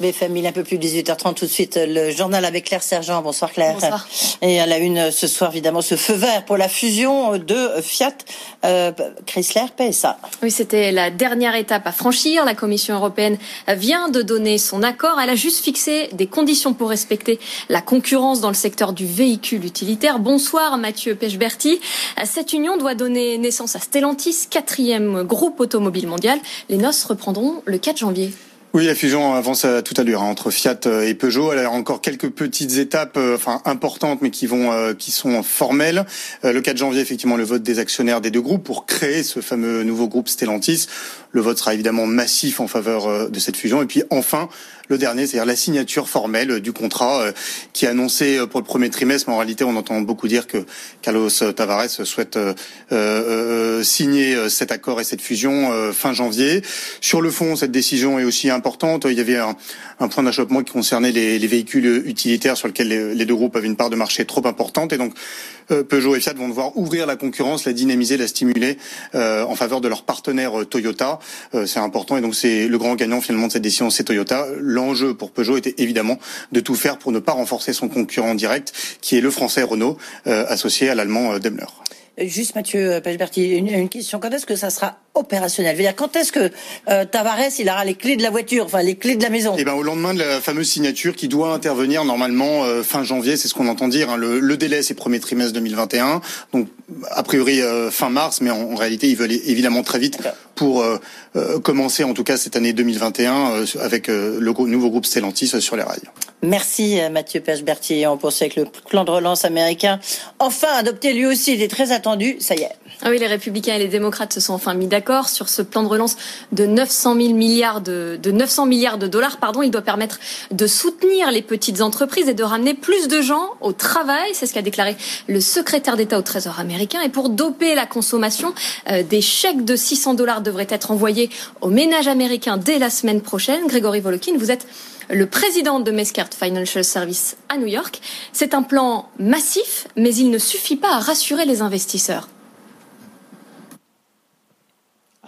BFM, il est un peu plus de 18h30 tout de suite. Le journal avec Claire Sergent. Bonsoir Claire. Bonsoir. Et à la une ce soir, évidemment, ce feu vert pour la fusion de Fiat, euh, Chrysler, PSA. Oui, c'était la dernière étape à franchir. La Commission européenne vient de donner son accord. Elle a juste fixé des conditions pour respecter la concurrence dans le secteur du véhicule utilitaire. Bonsoir Mathieu Pechberti. Cette union doit donner naissance à Stellantis, quatrième groupe automobile mondial. Les noces reprendront le 4 janvier. Oui, la fusion avance à toute allure hein, entre Fiat et Peugeot. Elle a encore quelques petites étapes, euh, enfin importantes, mais qui vont, euh, qui sont formelles. Euh, le 4 janvier, effectivement, le vote des actionnaires des deux groupes pour créer ce fameux nouveau groupe Stellantis. Le vote sera évidemment massif en faveur de cette fusion. Et puis enfin, le dernier, c'est-à-dire la signature formelle du contrat euh, qui est annoncé pour le premier trimestre, mais en réalité, on entend beaucoup dire que Carlos Tavares souhaite euh, euh, signer cet accord et cette fusion fin janvier. Sur le fond, cette décision est aussi importante. Il y avait un, point d'achoppement qui concernait les, les, véhicules utilitaires sur lesquels les, deux groupes avaient une part de marché trop importante, et donc Peugeot et Fiat vont devoir ouvrir la concurrence, la dynamiser, la stimuler en faveur de leur partenaire Toyota. c'est important, et donc c'est le grand gagnant finalement de cette décision, c'est Toyota l'enjeu pour Peugeot était évidemment de tout faire pour ne pas renforcer son concurrent direct, qui est le français Renault, euh, associé à l'allemand euh, Daimler. Juste Mathieu Pechberti, une, une, question. Quand est-ce que ça sera opérationnel? Dire, Quand est-ce que euh, Tavares il aura les clés de la voiture, enfin les clés de la maison? Eh ben au lendemain de la fameuse signature qui doit intervenir normalement euh, fin janvier, c'est ce qu'on entend dire. Hein. Le, le, délai c'est premier trimestre 2021, donc a priori euh, fin mars, mais en, en, réalité ils veulent évidemment très vite pour euh, euh, commencer en tout cas cette année 2021 avec le nouveau groupe Stellantis sur les rails. Merci Mathieu Pechberti. On poursuit avec le plan de relance américain, enfin adopté lui aussi, il est très attendu. Ça y est. Ah oui, les républicains et les démocrates se sont enfin mis d'accord sur ce plan de relance de 900 000 milliards de, de 900 milliards de dollars. Pardon, il doit permettre de soutenir les petites entreprises et de ramener plus de gens au travail. C'est ce qu'a déclaré le secrétaire d'État au Trésor américain. Et pour doper la consommation, euh, des chèques de 600 dollars devraient être envoyés aux ménages américains dès la semaine prochaine. Grégory Volokin, vous êtes le président de Mescart Financial Service à New York. C'est un plan massif, mais il ne suffit pas à rassurer les investisseurs.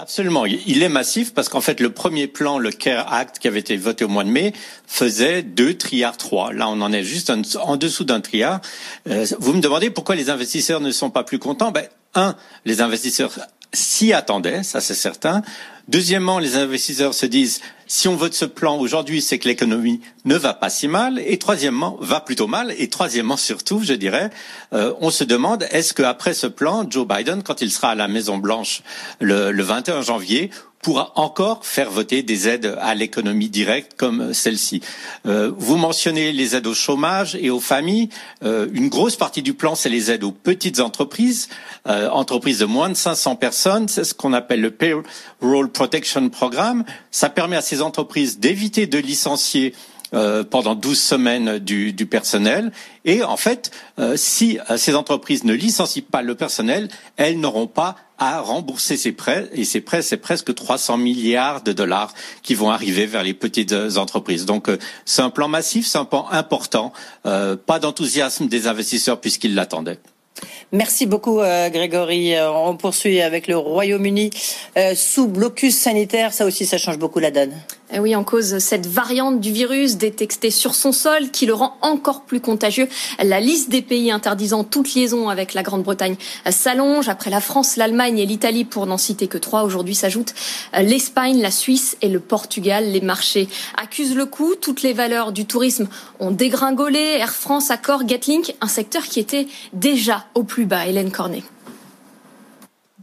Absolument, il est massif parce qu'en fait le premier plan, le CARE Act qui avait été voté au mois de mai, faisait deux triards trois. Là, on en est juste en, dessous d'un triard. Euh, vous me demandez pourquoi les investisseurs ne sont pas plus contents? Ben, un, les investisseurs s'y attendaient, ça c'est certain. Deuxièmement, les investisseurs se disent si on vote ce plan aujourd'hui, c'est que l'économie ne va pas si mal. Et troisièmement, va plutôt mal. Et troisièmement, surtout, je dirais, euh, on se demande est-ce qu'après ce plan, Joe Biden, quand il sera à la Maison Blanche le, le 21 janvier, pourra encore faire voter des aides à l'économie directe comme celle-ci. Euh, vous mentionnez les aides au chômage et aux familles. Euh, une grosse partie du plan, c'est les aides aux petites entreprises, euh, entreprises de moins de 500 personnes. C'est ce qu'on appelle le Payroll Protection Programme. Ça permet à ces entreprises d'éviter de licencier euh, pendant 12 semaines du, personnel. Et en fait, euh, si euh, ces entreprises ne licencient pas le personnel, elles n'auront pas à rembourser ces prêts. Et ces prêts, c'est presque 300 milliards de dollars qui vont arriver vers les petites entreprises. Donc, c'est un plan massif, c'est un plan important. pas d'enthousiasme des investisseurs puisqu'ils l'attendaient. Merci beaucoup Grégory. On poursuit avec le Royaume-Uni sous blocus sanitaire. Ça aussi, ça change beaucoup la donne. Eh oui, en cause cette variante du virus détectée sur son sol qui le rend encore plus contagieux. La liste des pays interdisant toute liaison avec la Grande-Bretagne s'allonge. Après la France, l'Allemagne et l'Italie, pour n'en citer que trois, aujourd'hui s'ajoutent l'Espagne, la Suisse et le Portugal. Les marchés accusent le coup. Toutes les valeurs du tourisme ont dégringolé. Air France, Accor, Gatling, un secteur qui était déjà au plus bas. Hélène Cornet.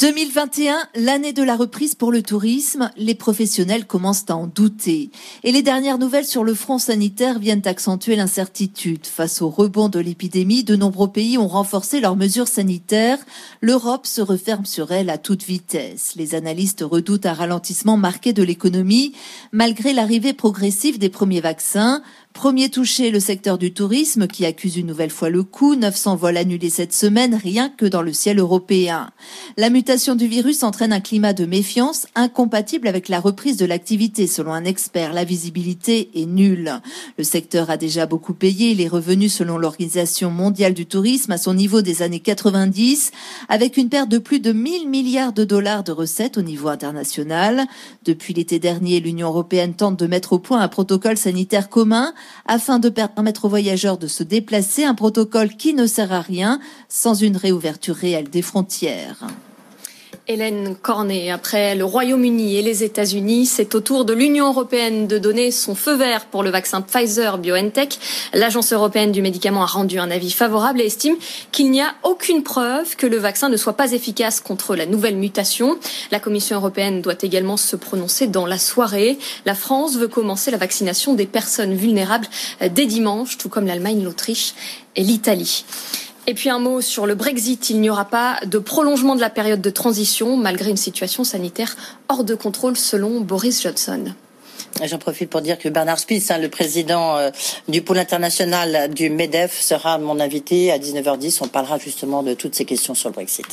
2021, l'année de la reprise pour le tourisme, les professionnels commencent à en douter. Et les dernières nouvelles sur le front sanitaire viennent accentuer l'incertitude. Face au rebond de l'épidémie, de nombreux pays ont renforcé leurs mesures sanitaires. L'Europe se referme sur elle à toute vitesse. Les analystes redoutent un ralentissement marqué de l'économie, malgré l'arrivée progressive des premiers vaccins. Premier touché, le secteur du tourisme qui accuse une nouvelle fois le coup. 900 vols annulés cette semaine, rien que dans le ciel européen. La mutation du virus entraîne un climat de méfiance incompatible avec la reprise de l'activité. Selon un expert, la visibilité est nulle. Le secteur a déjà beaucoup payé. Il est revenu, selon l'Organisation mondiale du tourisme, à son niveau des années 90, avec une perte de plus de 1000 milliards de dollars de recettes au niveau international. Depuis l'été dernier, l'Union européenne tente de mettre au point un protocole sanitaire commun afin de permettre aux voyageurs de se déplacer, un protocole qui ne sert à rien sans une réouverture réelle des frontières. Hélène Cornet, après le Royaume-Uni et les États-Unis, c'est au tour de l'Union européenne de donner son feu vert pour le vaccin Pfizer BioNTech. L'Agence européenne du médicament a rendu un avis favorable et estime qu'il n'y a aucune preuve que le vaccin ne soit pas efficace contre la nouvelle mutation. La Commission européenne doit également se prononcer dans la soirée. La France veut commencer la vaccination des personnes vulnérables dès dimanche, tout comme l'Allemagne, l'Autriche et l'Italie. Et puis un mot sur le Brexit. Il n'y aura pas de prolongement de la période de transition malgré une situation sanitaire hors de contrôle selon Boris Johnson. J'en profite pour dire que Bernard Spitz, hein, le président euh, du pôle international du MEDEF, sera mon invité à 19h10. On parlera justement de toutes ces questions sur le Brexit.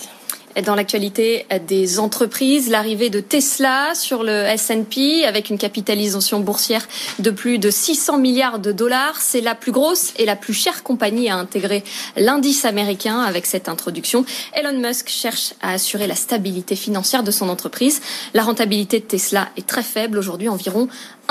Dans l'actualité des entreprises, l'arrivée de Tesla sur le S&P avec une capitalisation boursière de plus de 600 milliards de dollars. C'est la plus grosse et la plus chère compagnie à intégrer l'indice américain avec cette introduction. Elon Musk cherche à assurer la stabilité financière de son entreprise. La rentabilité de Tesla est très faible aujourd'hui, environ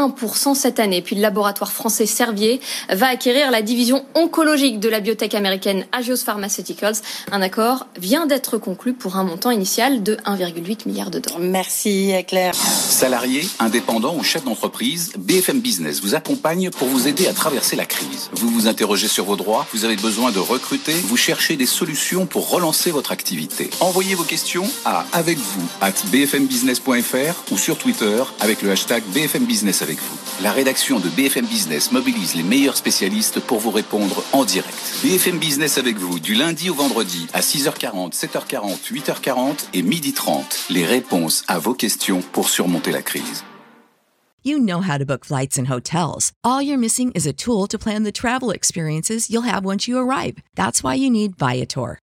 1% cette année. Puis le laboratoire français Servier va acquérir la division oncologique de la biotech américaine Agios Pharmaceuticals. Un accord vient d'être conclu pour un montant initial de 1,8 milliard de dollars. Merci Claire. Salariés, indépendants ou chefs d'entreprise, BFM Business vous accompagne pour vous aider à traverser la crise. Vous vous interrogez sur vos droits, vous avez besoin de recruter, vous cherchez des solutions pour relancer votre activité. Envoyez vos questions à avec vous at bfmbusiness.fr ou sur Twitter avec le hashtag BFM Business avec vous. La rédaction de BFM Business mobilise les meilleurs spécialistes pour vous répondre en direct. BFM Business avec vous du lundi au vendredi à 6h40, 7h40, 8h40 et 12h30. Les réponses à vos questions pour surmonter la crise. You know how to book flights and hotels. All you're missing is a tool to plan the travel experiences you'll have once you arrive. That's why you need Viator.